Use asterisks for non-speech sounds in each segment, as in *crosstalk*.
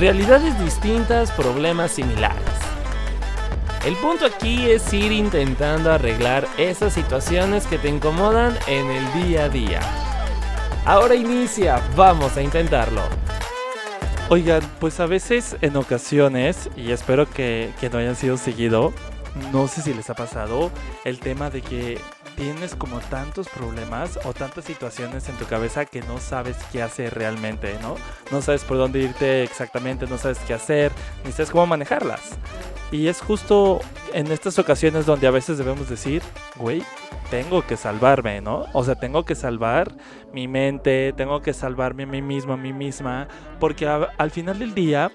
Realidades distintas, problemas similares. El punto aquí es ir intentando arreglar esas situaciones que te incomodan en el día a día. Ahora inicia, vamos a intentarlo. Oigan, pues a veces en ocasiones, y espero que, que no hayan sido seguido, no sé si les ha pasado el tema de que tienes como tantos problemas o tantas situaciones en tu cabeza que no sabes qué hacer realmente, ¿no? No sabes por dónde irte exactamente, no sabes qué hacer, ni sabes cómo manejarlas. Y es justo en estas ocasiones donde a veces debemos decir, güey, tengo que salvarme, ¿no? O sea, tengo que salvar mi mente, tengo que salvarme a mí mismo, a mí misma, porque al final del día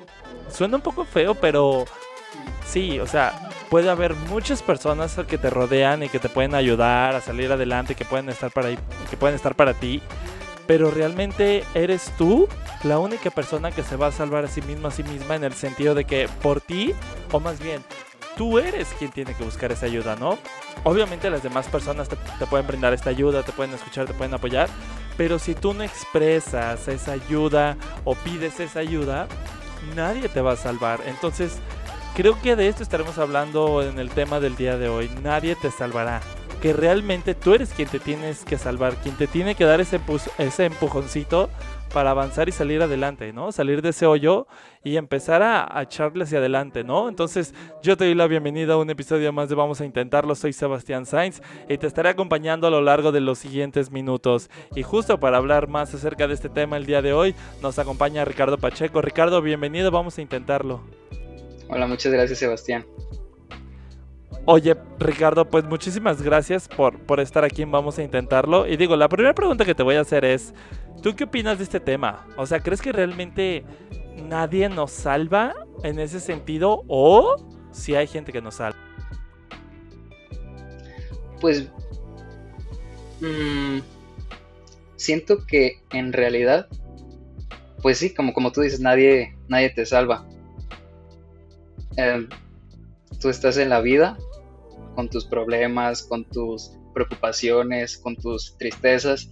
suena un poco feo, pero sí, o sea, puede haber muchas personas que te rodean y que te pueden ayudar a salir adelante, que pueden estar para que pueden estar para ti, pero realmente eres tú la única persona que se va a salvar a sí misma a sí misma en el sentido de que por ti o más bien tú eres quien tiene que buscar esa ayuda, ¿no? Obviamente las demás personas te, pueden brindar esta ayuda, te pueden escuchar, te pueden apoyar, pero si tú no expresas esa ayuda o pides esa ayuda, nadie te va a salvar. Entonces, creo que de esto estaremos hablando en el tema del día de hoy. Nadie te salvará. Que realmente tú eres quien te tienes que salvar, quien te tiene que dar ese, empujoncito para avanzar y salir adelante, ¿no? Salir de ese hoyo y empezar a, echarle hacia adelante, ¿no? Entonces, yo te doy la bienvenida a un episodio más de Vamos a Intentarlo. Soy Sebastián Sainz y te estaré acompañando a lo largo de los siguientes minutos. Y justo para hablar más acerca de este tema el día de hoy, nos acompaña Ricardo Pacheco. Ricardo, bienvenido, vamos a intentarlo. Hola, muchas gracias, Sebastián. Oye, Ricardo, pues muchísimas gracias por, por estar aquí en Vamos a Intentarlo. Y digo, la primera pregunta que te voy a hacer es, ¿Tú qué opinas de este tema? O sea, ¿crees que realmente nadie nos salva en ese sentido o si hay gente que nos salva? Pues mmm, siento que en realidad, pues sí, como, como tú dices, nadie, nadie te salva. Em, tú estás en la vida con tus problemas, con tus preocupaciones, con tus tristezas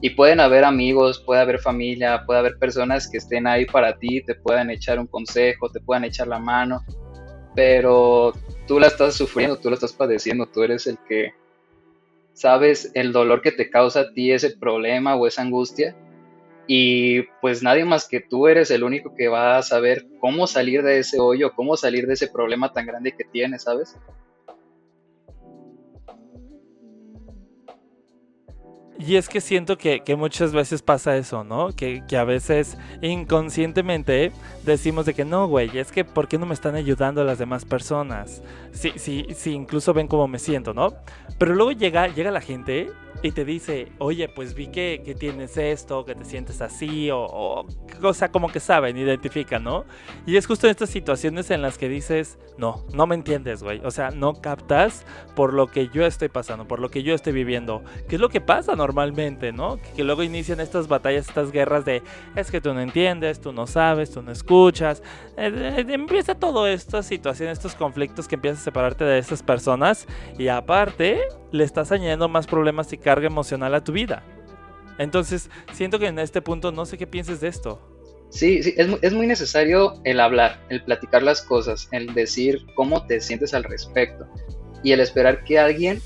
y pueden haber amigos, puede haber familia, puede haber personas que estén ahí para ti, te puedan echar un consejo, te puedan echar la mano, pero tú la estás sufriendo, tú la estás padeciendo, tú eres el que sabes el dolor que te causa a ti ese problema o esa angustia y pues nadie más que tú eres el único que va a saber cómo salir de ese hoyo, cómo salir de ese problema tan grande que tienes, ¿sabes? Y es que siento que, muchas veces pasa eso, ¿no? Que, que, a veces inconscientemente decimos de que no, güey, es que ¿por qué no me están ayudando las demás personas? Sí, sí, sí, incluso ven cómo me siento, ¿no? Pero luego llega, llega la gente y te dice, oye, pues vi que, que tienes esto, que te sientes así, o, o, sea, como que saben, identifican, ¿no? Y es justo en estas situaciones en las que dices, no, no me entiendes, güey. O sea, no captas por lo que yo estoy pasando, por lo que yo estoy viviendo. ¿Qué es lo que pasa normalmente, no? Que, luego inician estas batallas, estas guerras de, es que tú no entiendes, tú no sabes, tú no escuchas. Eh, eh, empieza todo esta situación, estos conflictos que empiezas a separarte de esas personas. Y aparte, le estás añadiendo más problemas y carga emocional a tu vida. Entonces, siento que en este punto no sé qué pienses de esto. Sí, sí es, muy necesario el hablar, el platicar las cosas, el decir cómo te sientes al respecto y el esperar que alguien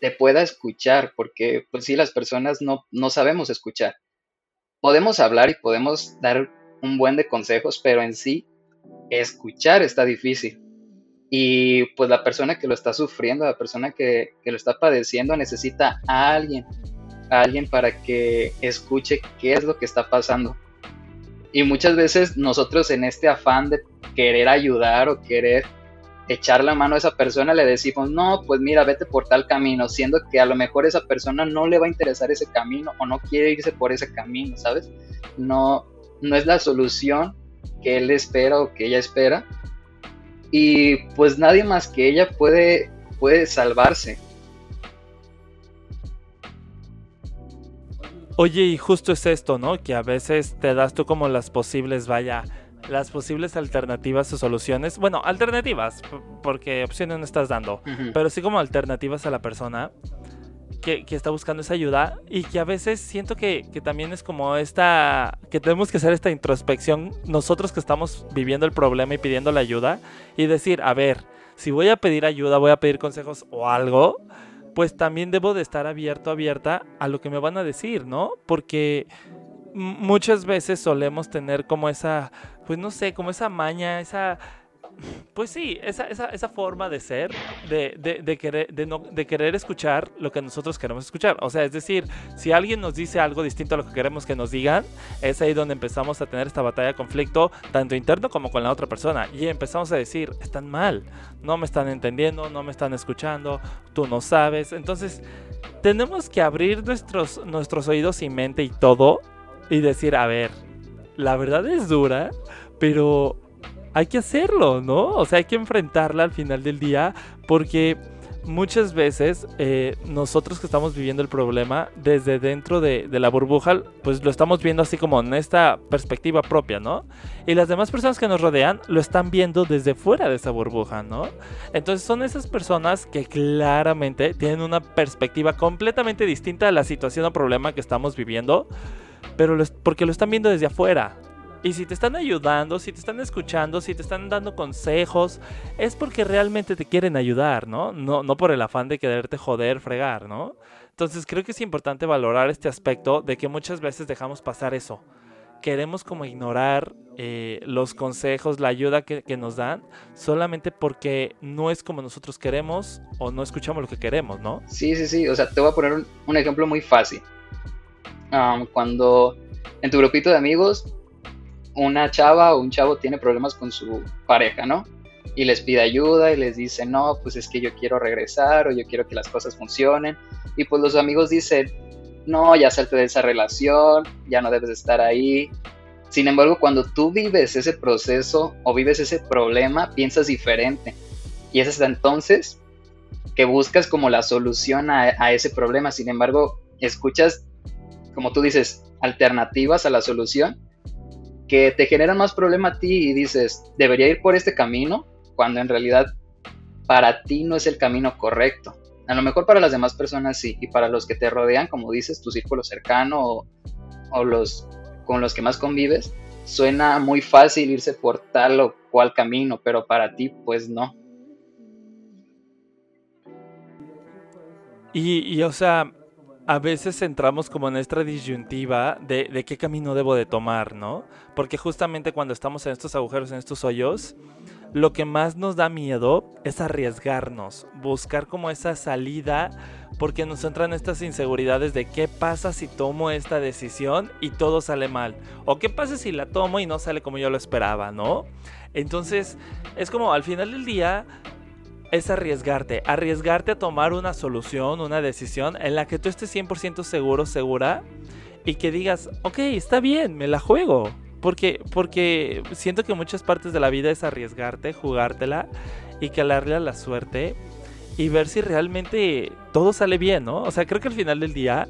te pueda escuchar, porque pues sí, las personas no, no sabemos escuchar. Podemos hablar y podemos dar un buen de consejos, pero en sí, escuchar está difícil. Y pues la persona que lo está sufriendo, la persona que, lo está padeciendo necesita a alguien, a alguien para que escuche qué es lo que está pasando. Y muchas veces nosotros en este afán de querer ayudar o querer echar la mano a esa persona le decimos, no, pues mira, vete por tal camino, siendo que a lo mejor esa persona no le va a interesar ese camino o no quiere irse por ese camino, ¿sabes? No, no es la solución que él espera o que ella espera y pues nadie más que ella puede, puede salvarse. Oye, y justo es esto, ¿no? Que a veces te das tú como las posibles, vaya, las posibles alternativas o soluciones. Bueno, alternativas, porque opciones no estás dando, pero sí como alternativas a la persona. que, está buscando esa ayuda y que a veces siento que, que, también es como esta, que tenemos que hacer esta introspección nosotros que estamos viviendo el problema y pidiendo la ayuda y decir, a ver, si voy a pedir ayuda, voy a pedir consejos o algo, pues también debo de estar abierto, abierta a lo que me van a decir, ¿no? Porque muchas veces solemos tener como esa, pues no sé, como esa maña, esa pues sí, esa, esa, forma de ser, de, de, de querer, de, no, de querer escuchar lo que nosotros queremos escuchar. O sea, es decir, si alguien nos dice algo distinto a lo que queremos que nos digan, es ahí donde empezamos a tener esta batalla de conflicto, tanto interno como con la otra persona. Y empezamos a decir, están mal, no me están entendiendo, no me están escuchando, tú no sabes. Entonces, tenemos que abrir nuestros, nuestros oídos y mente y todo y decir, a ver, la verdad es dura, pero hay que hacerlo, ¿no? O sea, hay que enfrentarla al final del día porque muchas veces eh, nosotros que estamos viviendo el problema desde dentro de, la burbuja, pues lo estamos viendo así como en esta perspectiva propia, ¿no? Y las demás personas que nos rodean lo están viendo desde fuera de esa burbuja, ¿no? Entonces son esas personas que claramente tienen una perspectiva completamente distinta de la situación o problema que estamos viviendo, pero porque lo están viendo desde afuera. Y si te están ayudando, si te están escuchando, si te están dando consejos, es porque realmente te quieren ayudar, ¿no? No, no por el afán de quererte joder, fregar, ¿no? Entonces creo que es importante valorar este aspecto de que muchas veces dejamos pasar eso. Queremos como ignorar eh, los consejos, la ayuda que, nos dan, solamente porque no es como nosotros queremos o no escuchamos lo que queremos, ¿no? Sí, sí, sí. O sea, te voy a poner un, ejemplo muy fácil. cuando en tu grupito de amigos una chava o un chavo tiene problemas con su pareja, ¿no? Y les pide ayuda y les dice, no, pues es que yo quiero regresar o yo quiero que las cosas funcionen. Y pues los amigos dicen, no, ya salte de esa relación, ya no debes estar ahí. Sin embargo, cuando tú vives ese proceso o vives ese problema, piensas diferente. Y es hasta entonces que buscas como la solución a, a ese problema. Sin embargo, escuchas, como tú dices, alternativas a la solución que te generan más problema a ti y dices, debería ir por este camino, cuando en realidad para ti no es el camino correcto. A lo mejor para las demás personas sí, y para los que te rodean, como dices, tu círculo cercano o, los con los que más convives, suena muy fácil irse por tal o cual camino, pero para ti pues no. Y, y o sea, a veces entramos como en esta disyuntiva de, qué camino debo de tomar, ¿no? Porque justamente cuando estamos en estos agujeros, en estos hoyos, lo que más nos da miedo es arriesgarnos, buscar como esa salida, porque nos entran estas inseguridades de qué pasa si tomo esta decisión y todo sale mal, o qué pasa si la tomo y no sale como yo lo esperaba, ¿no? Entonces, es como al final del día es arriesgarte, arriesgarte a tomar una solución, una decisión en la que tú estés 100% seguro, segura y que digas, ok, está bien, me la juego. Porque, porque siento que muchas partes de la vida es arriesgarte, jugártela y calarle a la suerte y ver si realmente todo sale bien, ¿no? O sea, creo que al final del día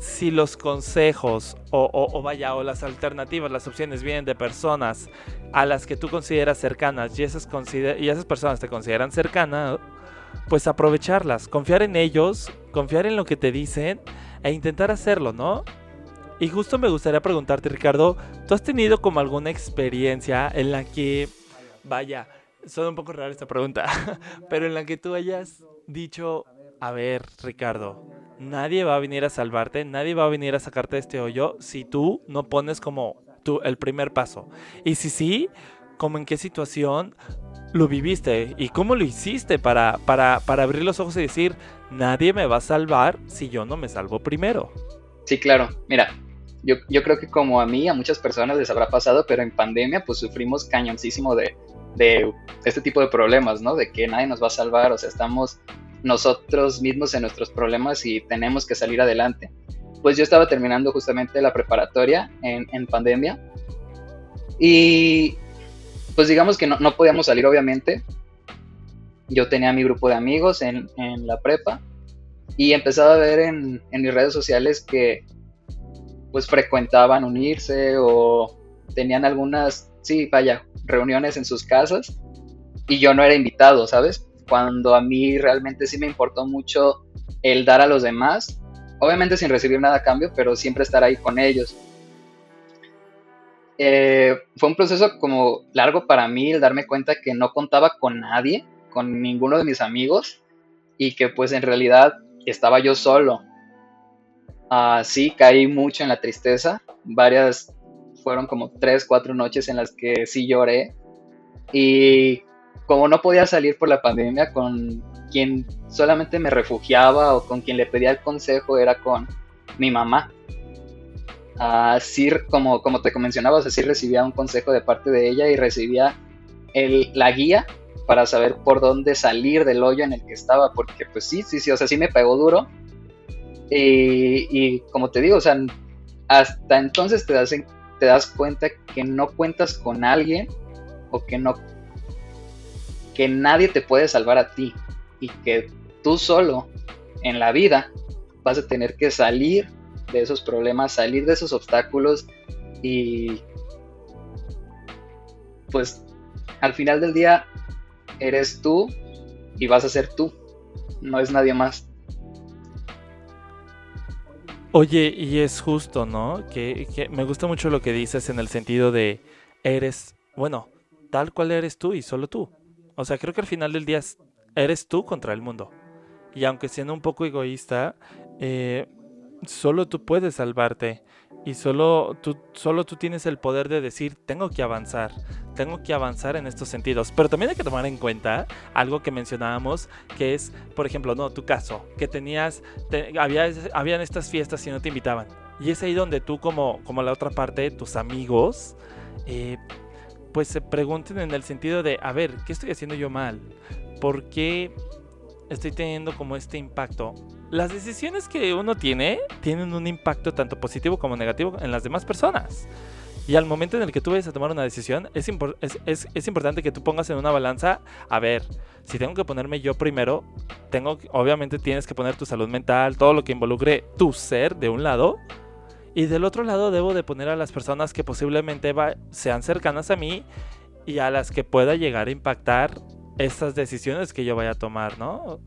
si los consejos o, vaya, o las alternativas, las opciones vienen de personas a las que tú consideras cercanas y esas, personas te consideran cercanas, pues aprovecharlas, confiar en ellos, confiar en lo que te dicen e intentar hacerlo, ¿no? Y justo me gustaría preguntarte, Ricardo, ¿tú has tenido como alguna experiencia en la que, vaya, suena un poco rara esta pregunta, *laughs* pero en la que tú hayas dicho, a ver, Ricardo, nadie va a venir a salvarte, nadie va a venir a sacarte de este hoyo si tú no pones como tú el primer paso. Y si sí, como en qué situación lo viviste y cómo lo hiciste para, para, para abrir los ojos y decir, nadie me va a salvar si yo no me salvo primero. Sí, claro. Mira, yo, yo, creo que como a mí, a muchas personas les habrá pasado, pero en pandemia pues sufrimos cañoncísimo de, de este tipo de problemas, ¿no? De que nadie nos va a salvar, o sea, estamos nosotros mismos en nuestros problemas y tenemos que salir adelante. Pues yo estaba terminando justamente la preparatoria en, pandemia y pues digamos que no, podíamos salir obviamente. Yo tenía mi grupo de amigos en, la prepa y empezaba a ver en, en mis redes sociales que pues frecuentaban unirse o tenían algunas, sí, vaya, reuniones en sus casas y yo no era invitado, ¿sabes? Cuando a mí realmente sí me importó mucho el dar a los demás, obviamente sin recibir nada a cambio, pero siempre estar ahí con ellos. Eh, fue un proceso como largo para mí el darme cuenta que no contaba con nadie, con ninguno de mis amigos y que pues en realidad estaba yo solo. Uh, sí, caí mucho en la tristeza, varias, fueron como tres, cuatro noches en las que sí lloré y como no podía salir por la pandemia, con quien solamente me refugiaba o con quien le pedía el consejo era con mi mamá así como, como te mencionabas, así recibía un consejo de parte de ella y recibía el, la guía para saber por dónde salir del hoyo en el que estaba, porque pues sí, sí, sí, o sea, sí me pegó duro. Y, y como te digo, o sea, hasta entonces te das, te das cuenta que no cuentas con alguien o que no que nadie te puede salvar a ti y que tú solo en la vida vas a tener que salir de esos problemas, salir de esos obstáculos y pues al final del día eres tú y vas a ser tú, no es nadie más. Oye, y es justo, ¿no? Que, me gusta mucho lo que dices en el sentido de eres, bueno, tal cual eres tú y solo tú. O sea, creo que al final del día eres tú contra el mundo. Y aunque siendo un poco egoísta, eh, solo tú puedes salvarte y solo tú, solo tú tienes el poder de decir, tengo que avanzar, tengo que avanzar en estos sentidos. Pero también hay que tomar en cuenta algo que mencionábamos, que es, por ejemplo, no, tu caso, que tenías, había, habían estas fiestas y no te invitaban. Y es ahí donde tú como, como la otra parte, tus amigos, eh, pues se pregunten en el sentido de, a ver, ¿qué estoy haciendo yo mal? ¿Por qué estoy teniendo como este impacto? las decisiones que uno tiene tienen un impacto tanto positivo como negativo en las demás personas. Y al momento en el que tú vayas a tomar una decisión, es, es, importante que tú pongas en una balanza, a ver, si tengo que ponerme yo primero, tengo, obviamente tienes que poner tu salud mental, todo lo que involucre tu ser de un lado, y del otro lado debo de poner a las personas que posiblemente sean cercanas a mí y a las que pueda llegar a impactar estas decisiones que yo vaya a tomar, ¿no?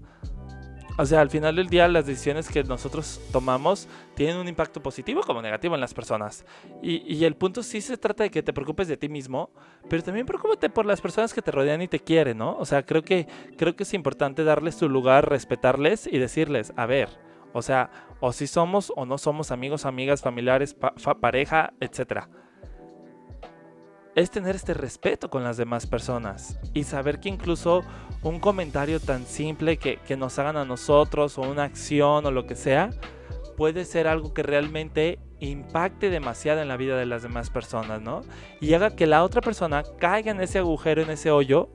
O sea, al final del día las decisiones que nosotros tomamos tienen un impacto positivo como negativo en las personas. Y, el punto sí se trata de que te preocupes de ti mismo, pero también preocúpate por las personas que te rodean y te quieren, ¿no? O sea, creo que, creo que es importante darles su lugar, respetarles y decirles, a ver, o sea, o si somos o no somos amigos, amigas, familiares, pareja, etcétera es tener este respeto con las demás personas y saber que incluso un comentario tan simple que, nos hagan a nosotros o una acción o lo que sea puede ser algo que realmente impacte demasiado en la vida de las demás personas, ¿no? Y haga que la otra persona caiga en ese agujero, en ese hoyo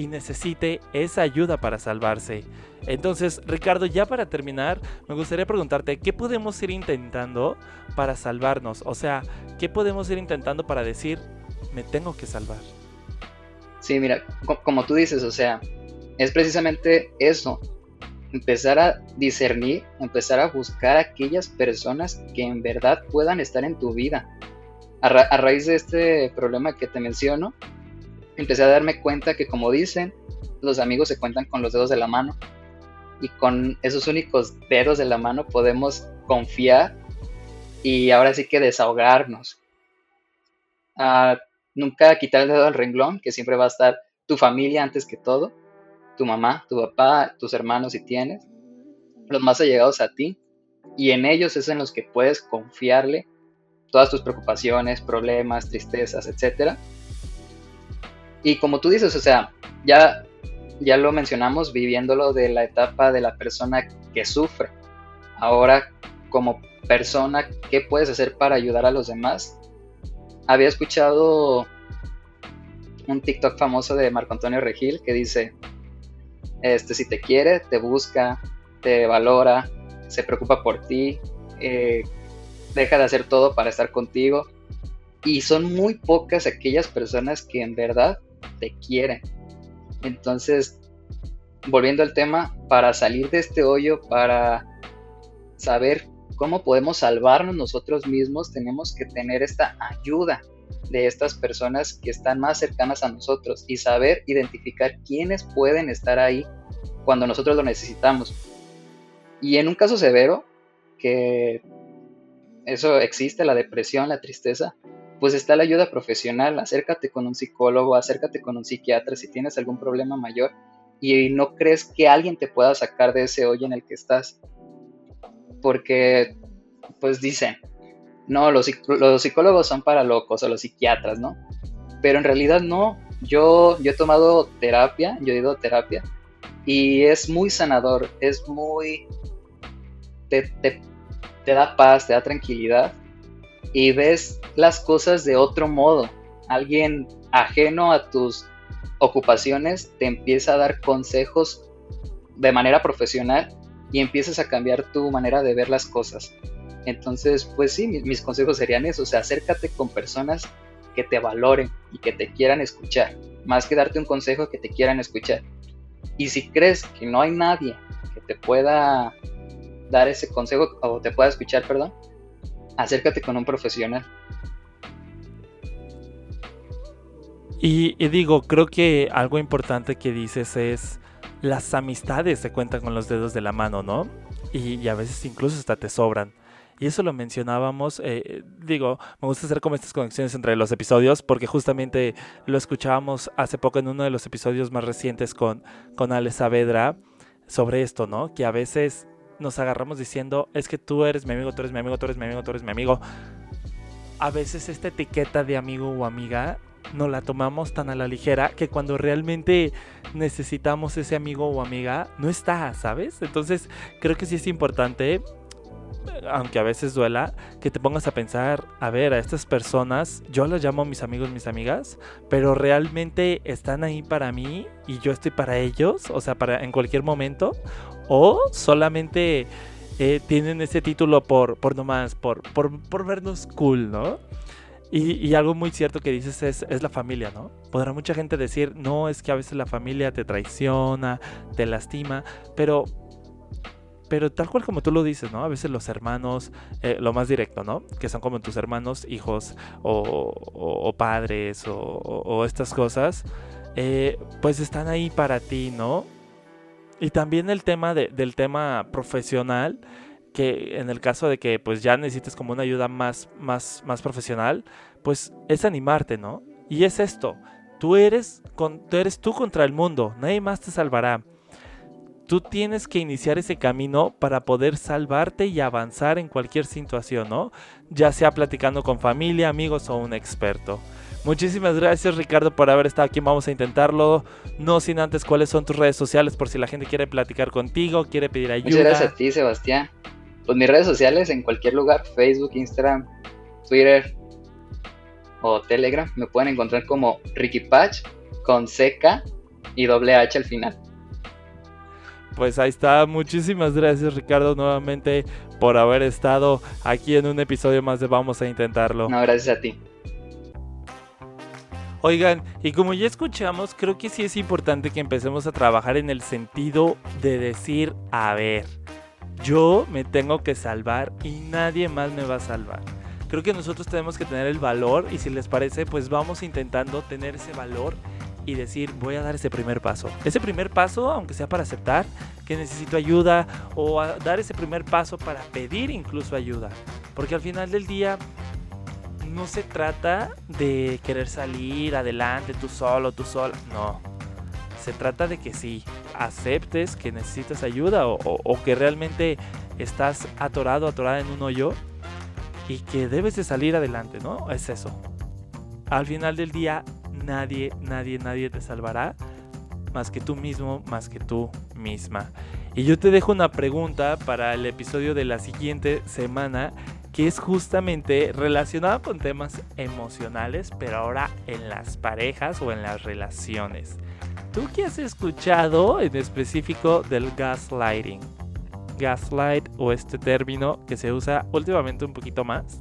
y necesite esa ayuda para salvarse. Entonces, Ricardo, ya para terminar, me gustaría preguntarte, ¿qué podemos ir intentando para salvarnos? O sea, ¿qué podemos ir intentando para decir, me tengo que salvar. Sí, mira, como tú dices, o sea, es precisamente eso, empezar a discernir, empezar a buscar aquellas personas que en verdad puedan estar en tu vida. A, a, raíz de este problema que te menciono, empecé a darme cuenta que como dicen, los amigos se cuentan con los dedos de la mano y con esos únicos dedos de la mano podemos confiar y ahora sí que desahogarnos. Uh, nunca quitar el dedo al renglón, que siempre va a estar tu familia antes que todo, tu mamá, tu papá, tus hermanos si tienes, los más allegados a ti, y en ellos es en los que puedes confiarle todas tus preocupaciones, problemas, tristezas, etc. Y como tú dices, o sea, ya, ya lo mencionamos viviéndolo de la etapa de la persona que sufre. Ahora, como persona, ¿qué puedes hacer para ayudar a los demás? había escuchado un TikTok famoso de Marco Antonio Regil que dice, este, si te quiere, te busca, te valora, se preocupa por ti, eh, deja de hacer todo para estar contigo. Y son muy pocas aquellas personas que en verdad te quieren. Entonces, volviendo al tema, para salir de este hoyo, para saber cómo podemos salvarnos nosotros mismos, tenemos que tener esta ayuda de estas personas que están más cercanas a nosotros y saber identificar quiénes pueden estar ahí cuando nosotros lo necesitamos. Y en un caso severo, que eso existe, la depresión, la tristeza, pues está la ayuda profesional. Acércate con un psicólogo, acércate con un psiquiatra si tienes algún problema mayor y no crees que alguien te pueda sacar de ese hoyo en el que estás. Porque, pues dicen, no, los, los psicólogos son para locos o los psiquiatras, ¿no? Pero en realidad no. Yo, yo he tomado terapia, yo he ido a terapia y es muy sanador, es muy... Te, te, te da paz, te da tranquilidad y ves las cosas de otro modo. Alguien ajeno a tus ocupaciones te empieza a dar consejos de manera profesional y empiezas a cambiar tu manera de ver las cosas. Entonces, pues sí, mis, consejos serían eso, o sea, acércate con personas que te valoren y que te quieran escuchar, más que darte un consejo que te quieran escuchar. Y si crees que no hay nadie que te pueda dar ese consejo o te pueda escuchar, perdón, acércate con un profesional. Y, digo, creo que algo importante que dices es las amistades se cuentan con los dedos de la mano, ¿no? Y, a veces incluso hasta te sobran. Y eso lo mencionábamos, eh, digo, me gusta hacer como estas conexiones entre los episodios porque justamente lo escuchábamos hace poco en uno de los episodios más recientes con, con Saavedra sobre esto, ¿no? Que a veces nos agarramos diciendo, es que tú eres mi amigo, tú eres mi amigo, tú eres mi amigo, tú eres mi amigo. A veces esta etiqueta de amigo o amiga no la tomamos tan a la ligera que cuando realmente necesitamos ese amigo o amiga no está, ¿sabes? Entonces creo que sí es importante aunque a veces duela, que te pongas a pensar, a ver, a estas personas, yo las llamo mis amigos, mis amigas, pero realmente están ahí para mí y yo estoy para ellos, o sea, para en cualquier momento, o solamente eh, tienen ese título por, por nomás, por, por, por vernos cool, ¿no? Y, algo muy cierto que dices es, es, la familia, ¿no? Podrá mucha gente decir, no, es que a veces la familia te traiciona, te lastima, pero, pero tal cual como tú lo dices, ¿no? A veces los hermanos, eh, lo más directo, ¿no? Que son como tus hermanos, hijos o, padres o, estas cosas, eh, pues están ahí para ti, ¿no? Y también el tema del tema profesional, que en el caso de que pues ya necesites como una ayuda más, más, más profesional, pues es animarte, ¿no? Y es esto, tú eres, con, tú eres tú contra el mundo, nadie más te salvará. Tú tienes que iniciar ese camino para poder salvarte y avanzar en cualquier situación, ¿no? Ya sea platicando con familia, amigos o un experto. Muchísimas gracias Ricardo por haber estado aquí. Vamos a intentarlo. No sin antes cuáles son tus redes sociales por si la gente quiere platicar contigo, quiere pedir ayuda. Muchas gracias a ti Sebastián. Pues mis redes sociales en cualquier lugar, Facebook, Instagram, Twitter o Telegram, me pueden encontrar como Ricky Patch con CK y doble H al final. Pues ahí está, muchísimas gracias Ricardo nuevamente por haber estado aquí en un episodio más de Vamos a Intentarlo. No, gracias a ti. Oigan, y como ya escuchamos, creo que sí es importante que empecemos a trabajar en el sentido de decir, a ver, yo me tengo que salvar y nadie más me va a salvar. Creo que nosotros tenemos que tener el valor y si les parece, pues vamos intentando tener ese valor y decir, voy a dar ese primer paso. Ese primer paso, aunque sea para aceptar que necesito ayuda o dar ese primer paso para pedir incluso ayuda. Porque al final del día no se trata de querer salir adelante tú solo, tú sola. No. Se trata de que sí, aceptes que necesitas ayuda o, que realmente estás atorado, atorada en un hoyo y que debes de salir adelante, ¿no? Es eso. Al final del día, nadie, nadie, nadie te salvará más que tú mismo, más que tú misma. Y yo te dejo una pregunta para el episodio de la siguiente semana que es justamente relacionado con temas emocionales, pero ahora en las parejas o en las relaciones. ¿Tú qué has escuchado en específico del gaslighting? Gaslight o este término que se usa últimamente un poquito más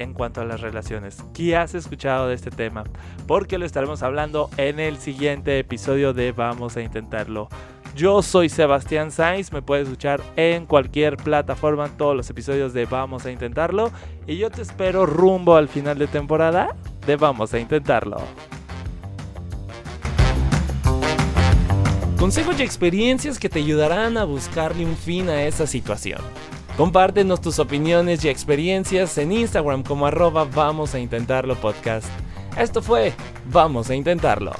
en cuanto a las relaciones. ¿Qué has escuchado de este tema? Porque lo estaremos hablando en el siguiente episodio de Vamos a Intentarlo. Yo soy Sebastián Sainz, me puedes escuchar en cualquier plataforma, en todos los episodios de Vamos a Intentarlo. Y yo te espero rumbo al final de temporada de Vamos a Intentarlo. Consejos y experiencias que te ayudarán a buscarle un fin a esa situación. Compártenos tus opiniones y experiencias en Instagram como arroba vamos a intentarlo podcast. Esto fue Vamos a intentarlo.